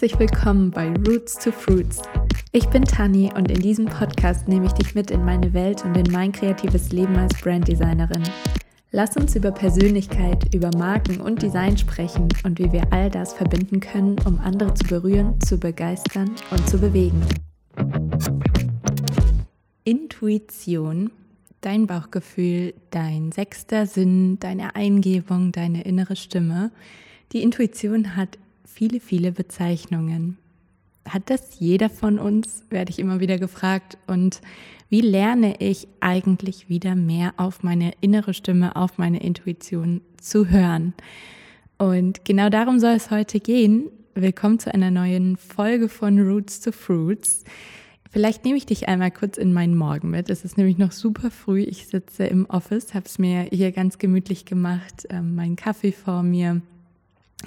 herzlich willkommen bei Roots to Fruits. Ich bin Tani und in diesem Podcast nehme ich dich mit in meine Welt und in mein kreatives Leben als Branddesignerin. Lass uns über Persönlichkeit, über Marken und Design sprechen und wie wir all das verbinden können, um andere zu berühren, zu begeistern und zu bewegen. Intuition, dein Bauchgefühl, dein sechster Sinn, deine Eingebung, deine innere Stimme. Die Intuition hat viele, viele Bezeichnungen. Hat das jeder von uns, werde ich immer wieder gefragt. Und wie lerne ich eigentlich wieder mehr auf meine innere Stimme, auf meine Intuition zu hören? Und genau darum soll es heute gehen. Willkommen zu einer neuen Folge von Roots to Fruits. Vielleicht nehme ich dich einmal kurz in meinen Morgen mit. Es ist nämlich noch super früh. Ich sitze im Office, habe es mir hier ganz gemütlich gemacht, ähm, meinen Kaffee vor mir,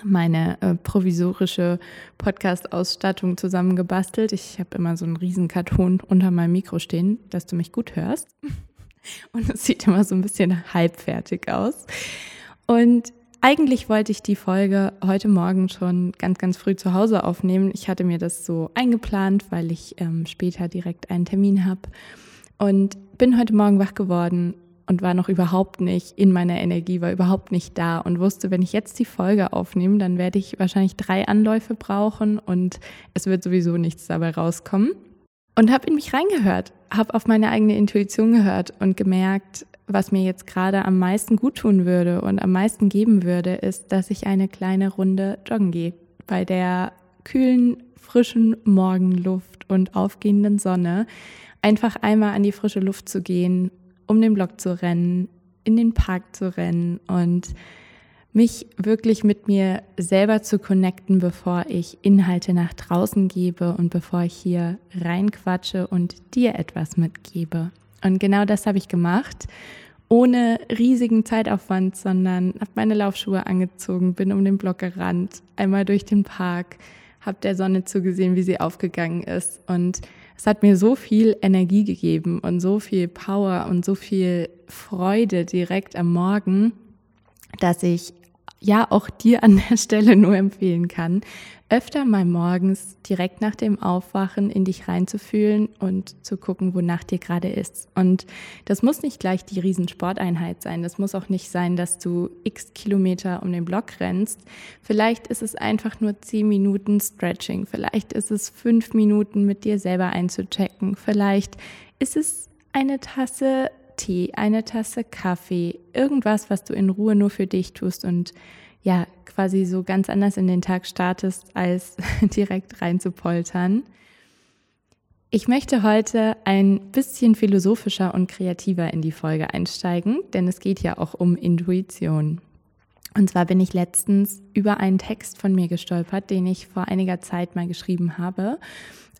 meine äh, provisorische Podcast-Ausstattung zusammengebastelt. Ich habe immer so einen riesen Karton unter meinem Mikro stehen, dass du mich gut hörst. Und es sieht immer so ein bisschen halbfertig aus. Und eigentlich wollte ich die Folge heute Morgen schon ganz, ganz früh zu Hause aufnehmen. Ich hatte mir das so eingeplant, weil ich ähm, später direkt einen Termin habe. Und bin heute Morgen wach geworden und war noch überhaupt nicht in meiner Energie, war überhaupt nicht da und wusste, wenn ich jetzt die Folge aufnehme, dann werde ich wahrscheinlich drei Anläufe brauchen und es wird sowieso nichts dabei rauskommen. Und habe in mich reingehört, habe auf meine eigene Intuition gehört und gemerkt, was mir jetzt gerade am meisten gut tun würde und am meisten geben würde, ist, dass ich eine kleine Runde joggen gehe. Bei der kühlen, frischen Morgenluft und aufgehenden Sonne einfach einmal an die frische Luft zu gehen um den Block zu rennen, in den Park zu rennen und mich wirklich mit mir selber zu connecten, bevor ich Inhalte nach draußen gebe und bevor ich hier reinquatsche und dir etwas mitgebe. Und genau das habe ich gemacht, ohne riesigen Zeitaufwand, sondern habe meine Laufschuhe angezogen, bin um den Block gerannt, einmal durch den Park, habe der Sonne zugesehen, wie sie aufgegangen ist und es hat mir so viel Energie gegeben und so viel Power und so viel Freude direkt am Morgen, dass ich ja auch dir an der Stelle nur empfehlen kann, öfter mal morgens direkt nach dem Aufwachen in dich reinzufühlen und zu gucken, wonach dir gerade ist. Und das muss nicht gleich die Riesensporteinheit sein. Das muss auch nicht sein, dass du x Kilometer um den Block rennst. Vielleicht ist es einfach nur zehn Minuten Stretching. Vielleicht ist es fünf Minuten mit dir selber einzuchecken. Vielleicht ist es eine Tasse Tee, eine Tasse Kaffee, irgendwas, was du in Ruhe nur für dich tust und ja, quasi so ganz anders in den Tag startest, als direkt reinzupoltern. Ich möchte heute ein bisschen philosophischer und kreativer in die Folge einsteigen, denn es geht ja auch um Intuition. Und zwar bin ich letztens über einen Text von mir gestolpert, den ich vor einiger Zeit mal geschrieben habe.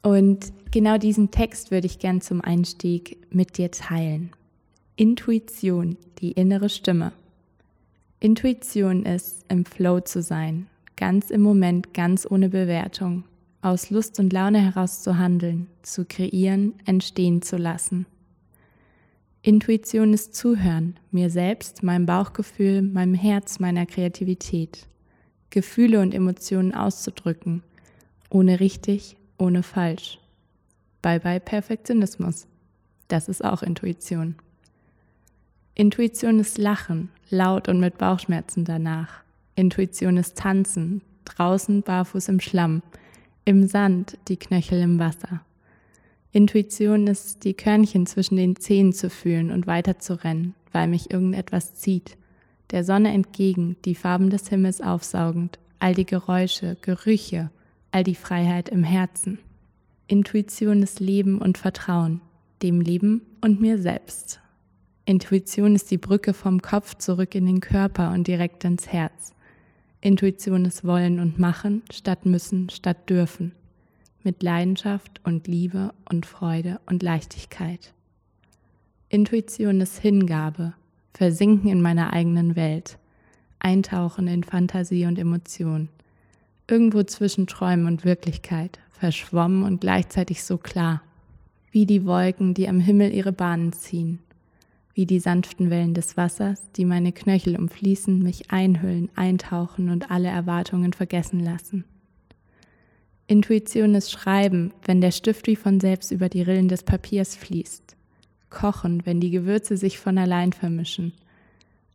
Und genau diesen Text würde ich gern zum Einstieg mit dir teilen. Intuition, die innere Stimme. Intuition ist, im Flow zu sein, ganz im Moment, ganz ohne Bewertung, aus Lust und Laune heraus zu handeln, zu kreieren, entstehen zu lassen. Intuition ist Zuhören, mir selbst, meinem Bauchgefühl, meinem Herz, meiner Kreativität. Gefühle und Emotionen auszudrücken, ohne richtig, ohne falsch. Bye bye Perfektionismus. Das ist auch Intuition. Intuition ist Lachen, laut und mit Bauchschmerzen danach. Intuition ist Tanzen, draußen barfuß im Schlamm, im Sand, die Knöchel im Wasser. Intuition ist, die Körnchen zwischen den Zehen zu fühlen und weiterzurennen, weil mich irgendetwas zieht. Der Sonne entgegen, die Farben des Himmels aufsaugend, all die Geräusche, Gerüche, all die Freiheit im Herzen. Intuition ist Leben und Vertrauen, dem Leben und mir selbst. Intuition ist die Brücke vom Kopf zurück in den Körper und direkt ins Herz. Intuition ist Wollen und Machen statt Müssen statt Dürfen. Mit Leidenschaft und Liebe und Freude und Leichtigkeit. Intuition ist Hingabe, Versinken in meiner eigenen Welt, Eintauchen in Fantasie und Emotion. Irgendwo zwischen Träumen und Wirklichkeit, verschwommen und gleichzeitig so klar. Wie die Wolken, die am Himmel ihre Bahnen ziehen wie die sanften Wellen des Wassers, die meine Knöchel umfließen, mich einhüllen, eintauchen und alle Erwartungen vergessen lassen. Intuition ist Schreiben, wenn der Stift wie von selbst über die Rillen des Papiers fließt. Kochen, wenn die Gewürze sich von allein vermischen.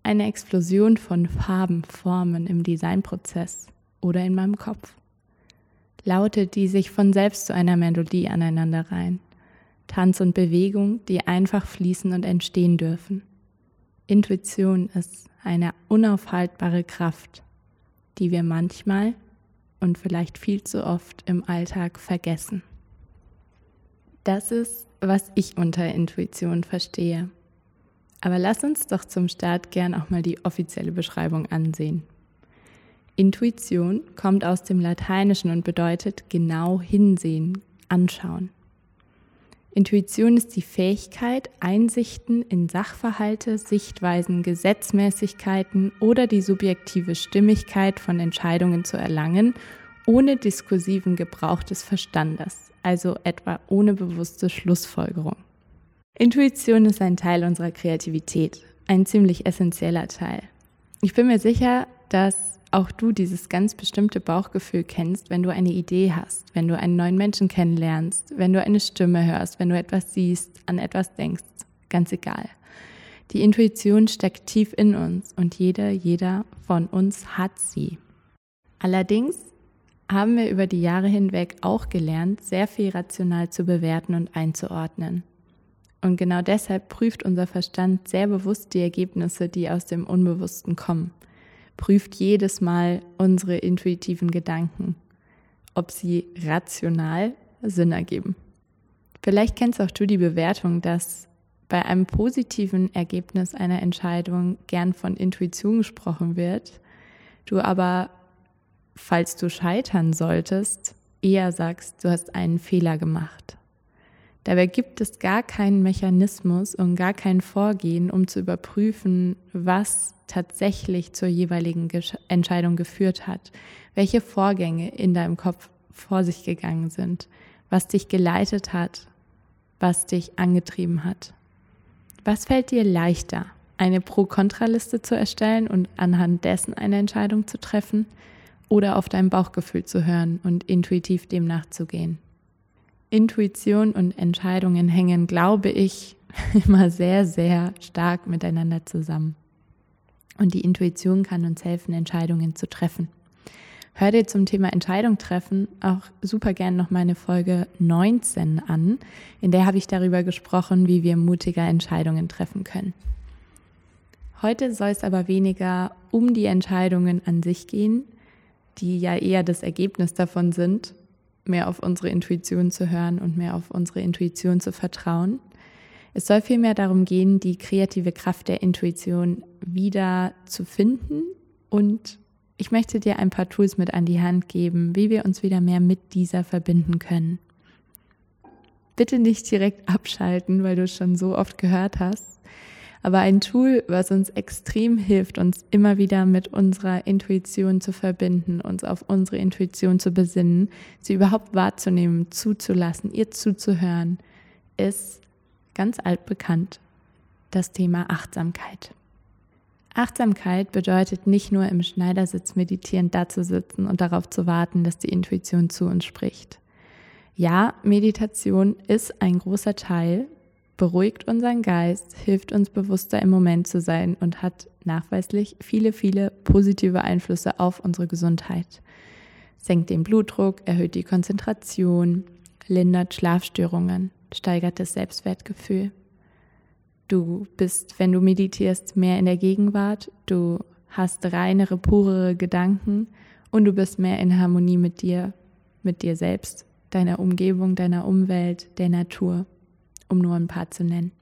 Eine Explosion von Farben, Formen im Designprozess oder in meinem Kopf. Laute, die sich von selbst zu einer Melodie aneinanderreihen. Tanz und Bewegung, die einfach fließen und entstehen dürfen. Intuition ist eine unaufhaltbare Kraft, die wir manchmal und vielleicht viel zu oft im Alltag vergessen. Das ist, was ich unter Intuition verstehe. Aber lass uns doch zum Start gern auch mal die offizielle Beschreibung ansehen. Intuition kommt aus dem Lateinischen und bedeutet genau hinsehen, anschauen. Intuition ist die Fähigkeit, Einsichten in Sachverhalte, Sichtweisen, Gesetzmäßigkeiten oder die subjektive Stimmigkeit von Entscheidungen zu erlangen, ohne diskursiven Gebrauch des Verstandes, also etwa ohne bewusste Schlussfolgerung. Intuition ist ein Teil unserer Kreativität, ein ziemlich essentieller Teil. Ich bin mir sicher, dass auch du dieses ganz bestimmte Bauchgefühl kennst, wenn du eine Idee hast, wenn du einen neuen Menschen kennenlernst, wenn du eine Stimme hörst, wenn du etwas siehst, an etwas denkst, ganz egal. Die Intuition steckt tief in uns und jeder, jeder von uns hat sie. Allerdings haben wir über die Jahre hinweg auch gelernt, sehr viel rational zu bewerten und einzuordnen. Und genau deshalb prüft unser Verstand sehr bewusst die Ergebnisse, die aus dem Unbewussten kommen prüft jedes Mal unsere intuitiven Gedanken, ob sie rational Sinn ergeben. Vielleicht kennst auch du die Bewertung, dass bei einem positiven Ergebnis einer Entscheidung gern von Intuition gesprochen wird, du aber, falls du scheitern solltest, eher sagst, du hast einen Fehler gemacht. Dabei gibt es gar keinen Mechanismus und gar kein Vorgehen, um zu überprüfen, was tatsächlich zur jeweiligen Entscheidung geführt hat, welche Vorgänge in deinem Kopf vor sich gegangen sind, was dich geleitet hat, was dich angetrieben hat. Was fällt dir leichter, eine Pro-Kontra-Liste zu erstellen und anhand dessen eine Entscheidung zu treffen oder auf dein Bauchgefühl zu hören und intuitiv dem nachzugehen? Intuition und Entscheidungen hängen, glaube ich, immer sehr, sehr stark miteinander zusammen. Und die Intuition kann uns helfen, Entscheidungen zu treffen. Hör dir zum Thema Entscheidung treffen auch super gern noch meine Folge 19 an. In der habe ich darüber gesprochen, wie wir mutiger Entscheidungen treffen können. Heute soll es aber weniger um die Entscheidungen an sich gehen, die ja eher das Ergebnis davon sind, mehr auf unsere Intuition zu hören und mehr auf unsere Intuition zu vertrauen. Es soll vielmehr darum gehen, die kreative Kraft der Intuition wieder zu finden und ich möchte dir ein paar Tools mit an die Hand geben, wie wir uns wieder mehr mit dieser verbinden können. Bitte nicht direkt abschalten, weil du es schon so oft gehört hast. Aber ein Tool, was uns extrem hilft, uns immer wieder mit unserer Intuition zu verbinden, uns auf unsere Intuition zu besinnen, sie überhaupt wahrzunehmen, zuzulassen, ihr zuzuhören, ist ganz altbekannt das Thema Achtsamkeit. Achtsamkeit bedeutet nicht nur im Schneidersitz meditierend dazusitzen und darauf zu warten, dass die Intuition zu uns spricht. Ja, Meditation ist ein großer Teil, beruhigt unseren Geist, hilft uns bewusster im Moment zu sein und hat nachweislich viele, viele positive Einflüsse auf unsere Gesundheit. Senkt den Blutdruck, erhöht die Konzentration, lindert Schlafstörungen, steigert das Selbstwertgefühl. Du bist, wenn du meditierst, mehr in der Gegenwart, du hast reinere, purere Gedanken und du bist mehr in Harmonie mit dir, mit dir selbst, deiner Umgebung, deiner Umwelt, der Natur um nur ein paar zu nennen.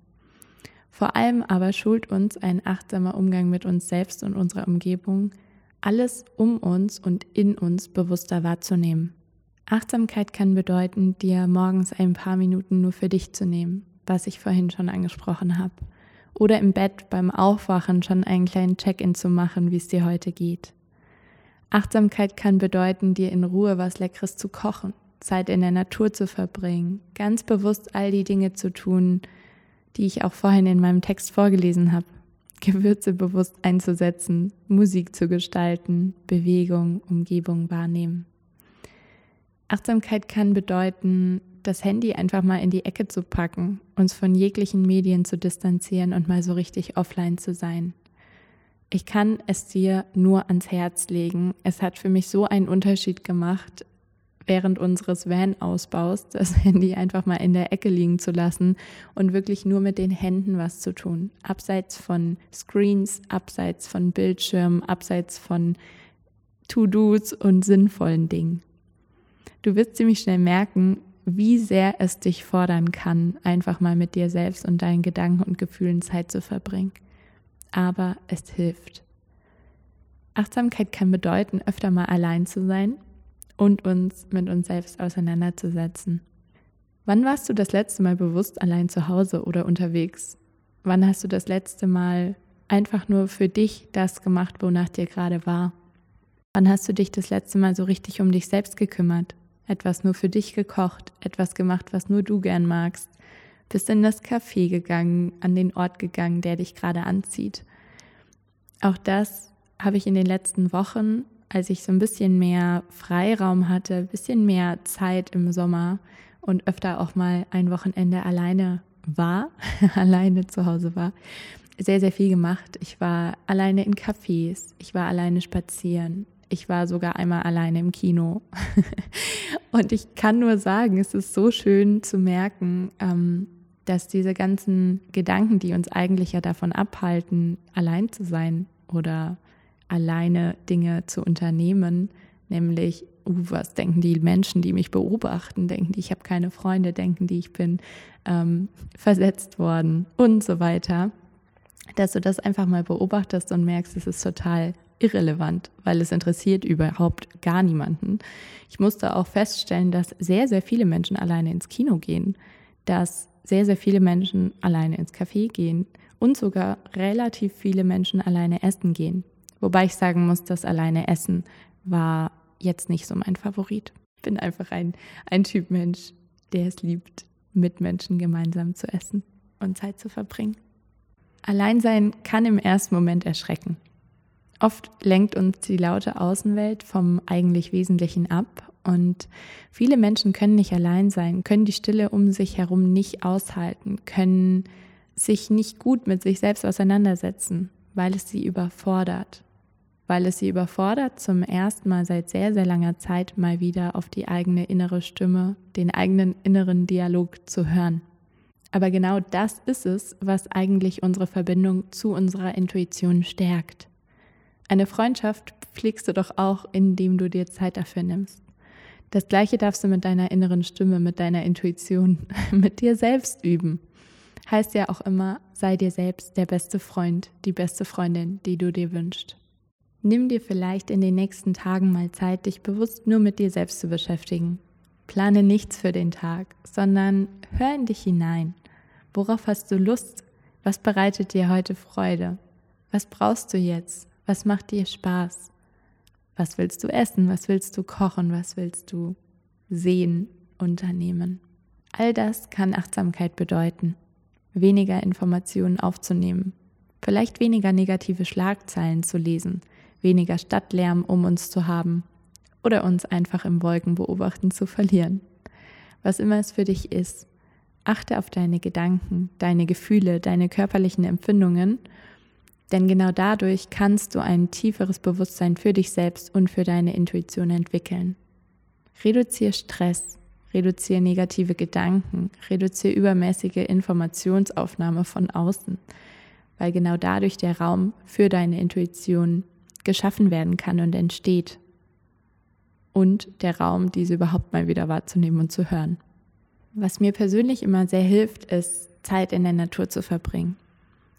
Vor allem aber schult uns ein achtsamer Umgang mit uns selbst und unserer Umgebung, alles um uns und in uns bewusster wahrzunehmen. Achtsamkeit kann bedeuten, dir morgens ein paar Minuten nur für dich zu nehmen, was ich vorhin schon angesprochen habe. Oder im Bett beim Aufwachen schon einen kleinen Check-in zu machen, wie es dir heute geht. Achtsamkeit kann bedeuten, dir in Ruhe was Leckeres zu kochen, Zeit in der Natur zu verbringen, ganz bewusst all die Dinge zu tun, die ich auch vorhin in meinem Text vorgelesen habe. Gewürze bewusst einzusetzen, Musik zu gestalten, Bewegung, Umgebung wahrnehmen. Achtsamkeit kann bedeuten, das Handy einfach mal in die Ecke zu packen, uns von jeglichen Medien zu distanzieren und mal so richtig offline zu sein. Ich kann es dir nur ans Herz legen. Es hat für mich so einen Unterschied gemacht, während unseres Van-Ausbaus das Handy einfach mal in der Ecke liegen zu lassen und wirklich nur mit den Händen was zu tun. Abseits von Screens, abseits von Bildschirmen, abseits von To-Dos und sinnvollen Dingen. Du wirst ziemlich schnell merken, wie sehr es dich fordern kann, einfach mal mit dir selbst und deinen Gedanken und Gefühlen Zeit zu verbringen. Aber es hilft. Achtsamkeit kann bedeuten, öfter mal allein zu sein und uns mit uns selbst auseinanderzusetzen. Wann warst du das letzte Mal bewusst allein zu Hause oder unterwegs? Wann hast du das letzte Mal einfach nur für dich das gemacht, wonach dir gerade war? Wann hast du dich das letzte Mal so richtig um dich selbst gekümmert? etwas nur für dich gekocht, etwas gemacht, was nur du gern magst, bist in das Café gegangen, an den Ort gegangen, der dich gerade anzieht. Auch das habe ich in den letzten Wochen, als ich so ein bisschen mehr Freiraum hatte, ein bisschen mehr Zeit im Sommer und öfter auch mal ein Wochenende alleine war, alleine zu Hause war, sehr, sehr viel gemacht. Ich war alleine in Cafés, ich war alleine spazieren, ich war sogar einmal alleine im Kino. und ich kann nur sagen, es ist so schön zu merken, ähm, dass diese ganzen Gedanken, die uns eigentlich ja davon abhalten, allein zu sein oder alleine Dinge zu unternehmen, nämlich, uh, was denken die Menschen, die mich beobachten, denken die, ich habe keine Freunde, denken die, ich bin ähm, versetzt worden? Und so weiter, dass du das einfach mal beobachtest und merkst, es ist total irrelevant, weil es interessiert überhaupt gar niemanden. Ich musste auch feststellen, dass sehr, sehr viele Menschen alleine ins Kino gehen, dass sehr, sehr viele Menschen alleine ins Café gehen. Und sogar relativ viele Menschen alleine essen gehen. Wobei ich sagen muss, dass alleine essen war jetzt nicht so mein Favorit. Ich bin einfach ein, ein Typ Mensch, der es liebt, mit Menschen gemeinsam zu essen und Zeit zu verbringen. Alleinsein kann im ersten Moment erschrecken. Oft lenkt uns die laute Außenwelt vom eigentlich Wesentlichen ab und viele Menschen können nicht allein sein, können die Stille um sich herum nicht aushalten, können sich nicht gut mit sich selbst auseinandersetzen, weil es sie überfordert. Weil es sie überfordert, zum ersten Mal seit sehr, sehr langer Zeit mal wieder auf die eigene innere Stimme, den eigenen inneren Dialog zu hören. Aber genau das ist es, was eigentlich unsere Verbindung zu unserer Intuition stärkt. Eine Freundschaft pflegst du doch auch, indem du dir Zeit dafür nimmst. Das gleiche darfst du mit deiner inneren Stimme, mit deiner Intuition, mit dir selbst üben. Heißt ja auch immer, sei dir selbst der beste Freund, die beste Freundin, die du dir wünschst. Nimm dir vielleicht in den nächsten Tagen mal Zeit, dich bewusst nur mit dir selbst zu beschäftigen. Plane nichts für den Tag, sondern hör in dich hinein. Worauf hast du Lust? Was bereitet dir heute Freude? Was brauchst du jetzt? Was macht dir Spaß? Was willst du essen? Was willst du kochen? Was willst du sehen, unternehmen? All das kann Achtsamkeit bedeuten. Weniger Informationen aufzunehmen, vielleicht weniger negative Schlagzeilen zu lesen, weniger Stadtlärm um uns zu haben oder uns einfach im Wolkenbeobachten zu verlieren. Was immer es für dich ist, achte auf deine Gedanken, deine Gefühle, deine körperlichen Empfindungen denn genau dadurch kannst du ein tieferes Bewusstsein für dich selbst und für deine Intuition entwickeln. Reduziere Stress, reduziere negative Gedanken, reduziere übermäßige Informationsaufnahme von außen, weil genau dadurch der Raum für deine Intuition geschaffen werden kann und entsteht. Und der Raum, diese überhaupt mal wieder wahrzunehmen und zu hören. Was mir persönlich immer sehr hilft, ist Zeit in der Natur zu verbringen.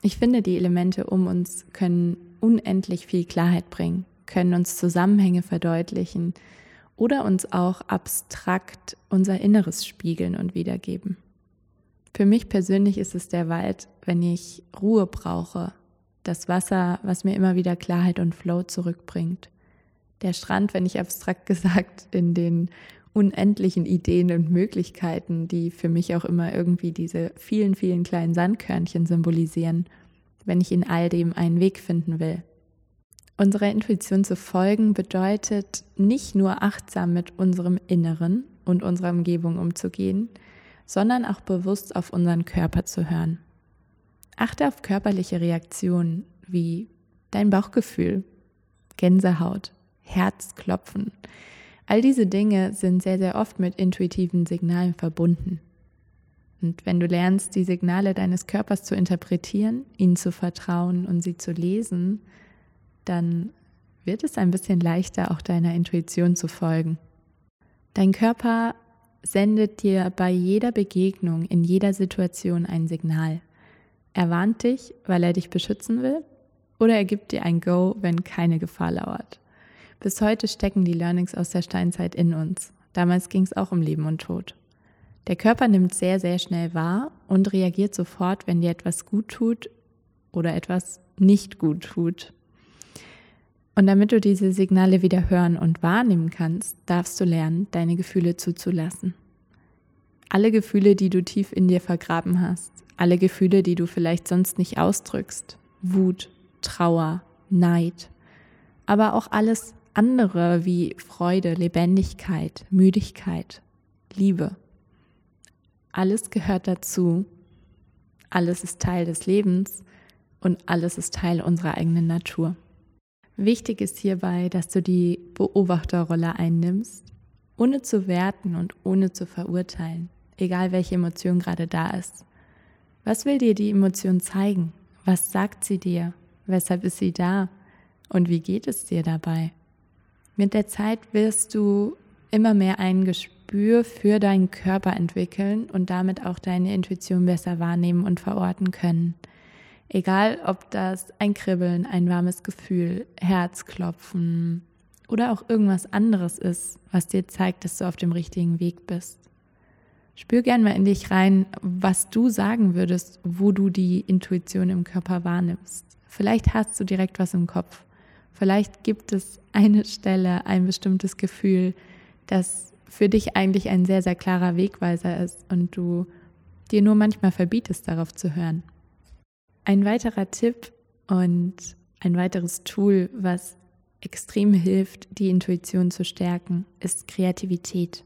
Ich finde, die Elemente um uns können unendlich viel Klarheit bringen, können uns Zusammenhänge verdeutlichen oder uns auch abstrakt unser Inneres spiegeln und wiedergeben. Für mich persönlich ist es der Wald, wenn ich Ruhe brauche, das Wasser, was mir immer wieder Klarheit und Flow zurückbringt. Der Strand, wenn ich abstrakt gesagt in den unendlichen Ideen und Möglichkeiten, die für mich auch immer irgendwie diese vielen, vielen kleinen Sandkörnchen symbolisieren, wenn ich in all dem einen Weg finden will. Unserer Intuition zu folgen bedeutet nicht nur achtsam mit unserem Inneren und unserer Umgebung umzugehen, sondern auch bewusst auf unseren Körper zu hören. Achte auf körperliche Reaktionen wie dein Bauchgefühl, Gänsehaut, Herzklopfen. All diese Dinge sind sehr, sehr oft mit intuitiven Signalen verbunden. Und wenn du lernst, die Signale deines Körpers zu interpretieren, ihnen zu vertrauen und sie zu lesen, dann wird es ein bisschen leichter, auch deiner Intuition zu folgen. Dein Körper sendet dir bei jeder Begegnung, in jeder Situation ein Signal. Er warnt dich, weil er dich beschützen will, oder er gibt dir ein Go, wenn keine Gefahr lauert. Bis heute stecken die Learnings aus der Steinzeit in uns. Damals ging es auch um Leben und Tod. Der Körper nimmt sehr, sehr schnell wahr und reagiert sofort, wenn dir etwas gut tut oder etwas nicht gut tut. Und damit du diese Signale wieder hören und wahrnehmen kannst, darfst du lernen, deine Gefühle zuzulassen. Alle Gefühle, die du tief in dir vergraben hast, alle Gefühle, die du vielleicht sonst nicht ausdrückst, Wut, Trauer, Neid, aber auch alles andere wie Freude, Lebendigkeit, Müdigkeit, Liebe. Alles gehört dazu, alles ist Teil des Lebens und alles ist Teil unserer eigenen Natur. Wichtig ist hierbei, dass du die Beobachterrolle einnimmst, ohne zu werten und ohne zu verurteilen, egal welche Emotion gerade da ist. Was will dir die Emotion zeigen? Was sagt sie dir? Weshalb ist sie da? Und wie geht es dir dabei? Mit der Zeit wirst du immer mehr ein Gespür für deinen Körper entwickeln und damit auch deine Intuition besser wahrnehmen und verorten können. Egal, ob das ein Kribbeln, ein warmes Gefühl, Herzklopfen oder auch irgendwas anderes ist, was dir zeigt, dass du auf dem richtigen Weg bist. Spür gern mal in dich rein, was du sagen würdest, wo du die Intuition im Körper wahrnimmst. Vielleicht hast du direkt was im Kopf. Vielleicht gibt es eine Stelle, ein bestimmtes Gefühl, das für dich eigentlich ein sehr, sehr klarer Wegweiser ist und du dir nur manchmal verbietest, darauf zu hören. Ein weiterer Tipp und ein weiteres Tool, was extrem hilft, die Intuition zu stärken, ist Kreativität.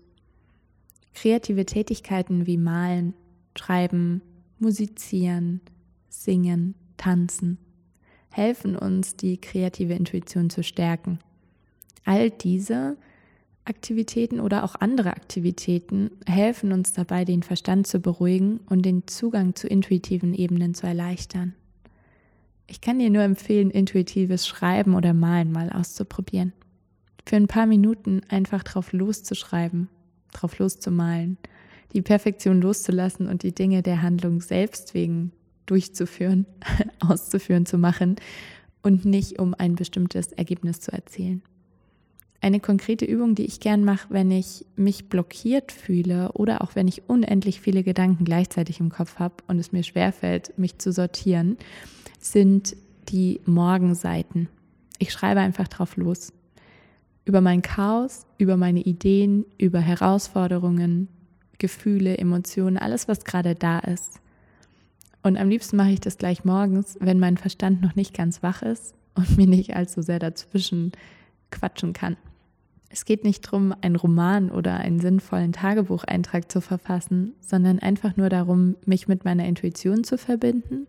Kreative Tätigkeiten wie Malen, Schreiben, Musizieren, Singen, Tanzen helfen uns, die kreative Intuition zu stärken. All diese Aktivitäten oder auch andere Aktivitäten helfen uns dabei, den Verstand zu beruhigen und den Zugang zu intuitiven Ebenen zu erleichtern. Ich kann dir nur empfehlen, intuitives Schreiben oder Malen mal auszuprobieren. Für ein paar Minuten einfach drauf loszuschreiben, drauf loszumalen, die Perfektion loszulassen und die Dinge der Handlung selbst wegen durchzuführen, auszuführen, zu machen und nicht um ein bestimmtes Ergebnis zu erzielen. Eine konkrete Übung, die ich gern mache, wenn ich mich blockiert fühle oder auch wenn ich unendlich viele Gedanken gleichzeitig im Kopf habe und es mir schwerfällt, mich zu sortieren, sind die Morgenseiten. Ich schreibe einfach drauf los. Über mein Chaos, über meine Ideen, über Herausforderungen, Gefühle, Emotionen, alles, was gerade da ist. Und am liebsten mache ich das gleich morgens, wenn mein Verstand noch nicht ganz wach ist und mir nicht allzu sehr dazwischen quatschen kann. Es geht nicht darum, einen Roman oder einen sinnvollen Tagebucheintrag zu verfassen, sondern einfach nur darum, mich mit meiner Intuition zu verbinden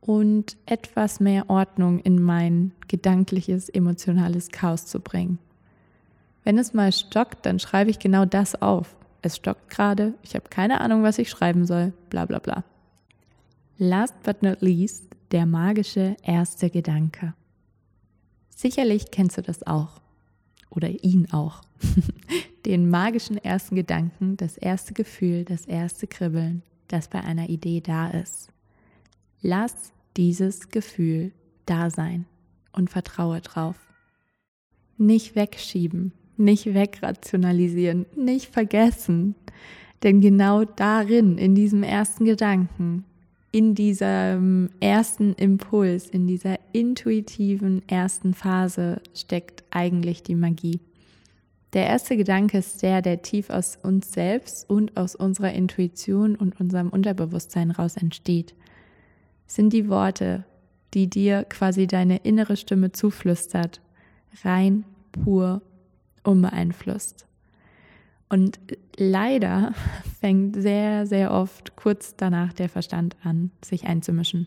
und etwas mehr Ordnung in mein gedankliches, emotionales Chaos zu bringen. Wenn es mal stockt, dann schreibe ich genau das auf. Es stockt gerade, ich habe keine Ahnung, was ich schreiben soll, bla bla bla. Last but not least, der magische erste Gedanke. Sicherlich kennst du das auch oder ihn auch. Den magischen ersten Gedanken, das erste Gefühl, das erste Kribbeln, das bei einer Idee da ist. Lass dieses Gefühl da sein und vertraue drauf. Nicht wegschieben, nicht wegrationalisieren, nicht vergessen. Denn genau darin, in diesem ersten Gedanken, in diesem ersten Impuls, in dieser intuitiven ersten Phase steckt eigentlich die Magie. Der erste Gedanke ist der, der tief aus uns selbst und aus unserer Intuition und unserem Unterbewusstsein raus entsteht. Sind die Worte, die dir quasi deine innere Stimme zuflüstert, rein, pur, unbeeinflusst. Und leider fängt sehr, sehr oft kurz danach der Verstand an, sich einzumischen.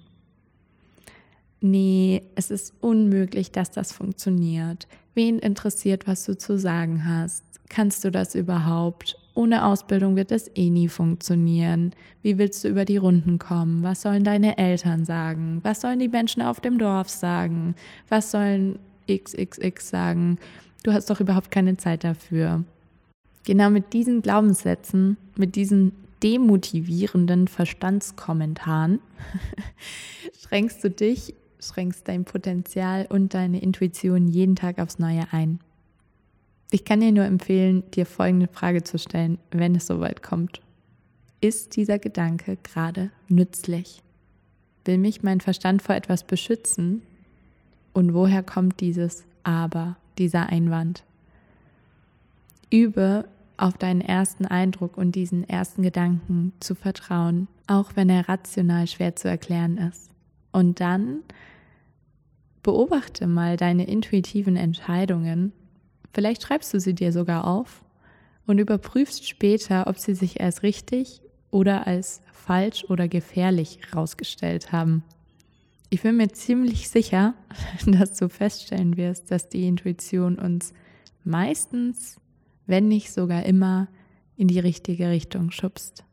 Nee, es ist unmöglich, dass das funktioniert. Wen interessiert, was du zu sagen hast? Kannst du das überhaupt? Ohne Ausbildung wird das eh nie funktionieren. Wie willst du über die Runden kommen? Was sollen deine Eltern sagen? Was sollen die Menschen auf dem Dorf sagen? Was sollen XXX sagen? Du hast doch überhaupt keine Zeit dafür. Genau mit diesen Glaubenssätzen, mit diesen demotivierenden Verstandskommentaren schränkst du dich, schränkst dein Potenzial und deine Intuition jeden Tag aufs Neue ein. Ich kann dir nur empfehlen, dir folgende Frage zu stellen, wenn es soweit kommt. Ist dieser Gedanke gerade nützlich? Will mich mein Verstand vor etwas beschützen? Und woher kommt dieses Aber, dieser Einwand? Übe auf deinen ersten Eindruck und diesen ersten Gedanken zu vertrauen, auch wenn er rational schwer zu erklären ist. Und dann beobachte mal deine intuitiven Entscheidungen. Vielleicht schreibst du sie dir sogar auf und überprüfst später, ob sie sich als richtig oder als falsch oder gefährlich herausgestellt haben. Ich bin mir ziemlich sicher, dass du feststellen wirst, dass die Intuition uns meistens wenn nicht sogar immer, in die richtige Richtung schubst.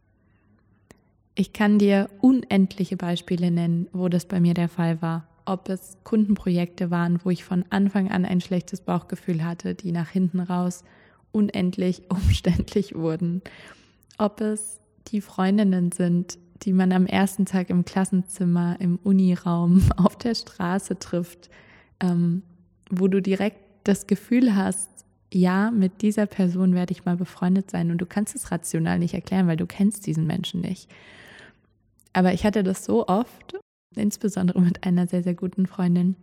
Ich kann dir unendliche Beispiele nennen, wo das bei mir der Fall war. Ob es Kundenprojekte waren, wo ich von Anfang an ein schlechtes Bauchgefühl hatte, die nach hinten raus unendlich umständlich wurden. Ob es die Freundinnen sind, die man am ersten Tag im Klassenzimmer, im Uniraum, auf der Straße trifft, ähm, wo du direkt das Gefühl hast, ja, mit dieser Person werde ich mal befreundet sein und du kannst es rational nicht erklären, weil du kennst diesen Menschen nicht. Aber ich hatte das so oft, insbesondere mit einer sehr, sehr guten Freundin,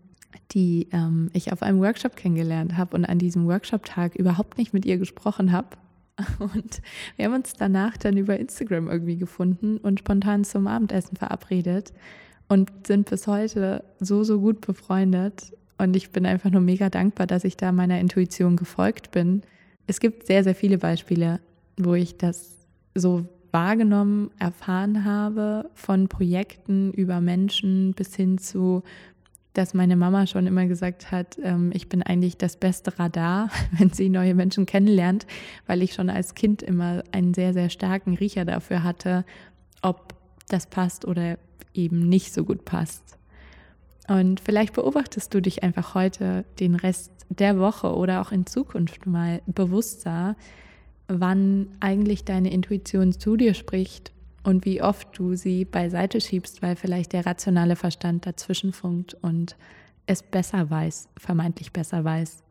die ähm, ich auf einem Workshop kennengelernt habe und an diesem Workshop-Tag überhaupt nicht mit ihr gesprochen habe. Und wir haben uns danach dann über Instagram irgendwie gefunden und spontan zum Abendessen verabredet und sind bis heute so, so gut befreundet. Und ich bin einfach nur mega dankbar, dass ich da meiner Intuition gefolgt bin. Es gibt sehr, sehr viele Beispiele, wo ich das so wahrgenommen, erfahren habe, von Projekten über Menschen bis hin zu, dass meine Mama schon immer gesagt hat, ähm, ich bin eigentlich das beste Radar, wenn sie neue Menschen kennenlernt, weil ich schon als Kind immer einen sehr, sehr starken Riecher dafür hatte, ob das passt oder eben nicht so gut passt. Und vielleicht beobachtest du dich einfach heute den Rest der Woche oder auch in Zukunft mal bewusster, wann eigentlich deine Intuition zu dir spricht und wie oft du sie beiseite schiebst, weil vielleicht der rationale Verstand dazwischen funkt und es besser weiß, vermeintlich besser weiß.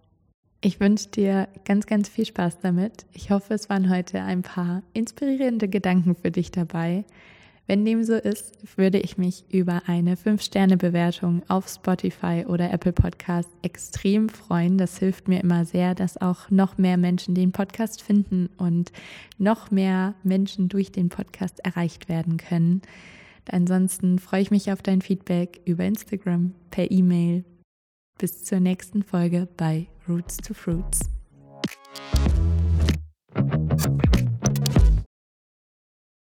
Ich wünsche dir ganz, ganz viel Spaß damit. Ich hoffe, es waren heute ein paar inspirierende Gedanken für dich dabei. Wenn dem so ist, würde ich mich über eine 5-Sterne-Bewertung auf Spotify oder Apple Podcast extrem freuen. Das hilft mir immer sehr, dass auch noch mehr Menschen den Podcast finden und noch mehr Menschen durch den Podcast erreicht werden können. Ansonsten freue ich mich auf dein Feedback über Instagram, per E-Mail. Bis zur nächsten Folge bei Roots to Fruits.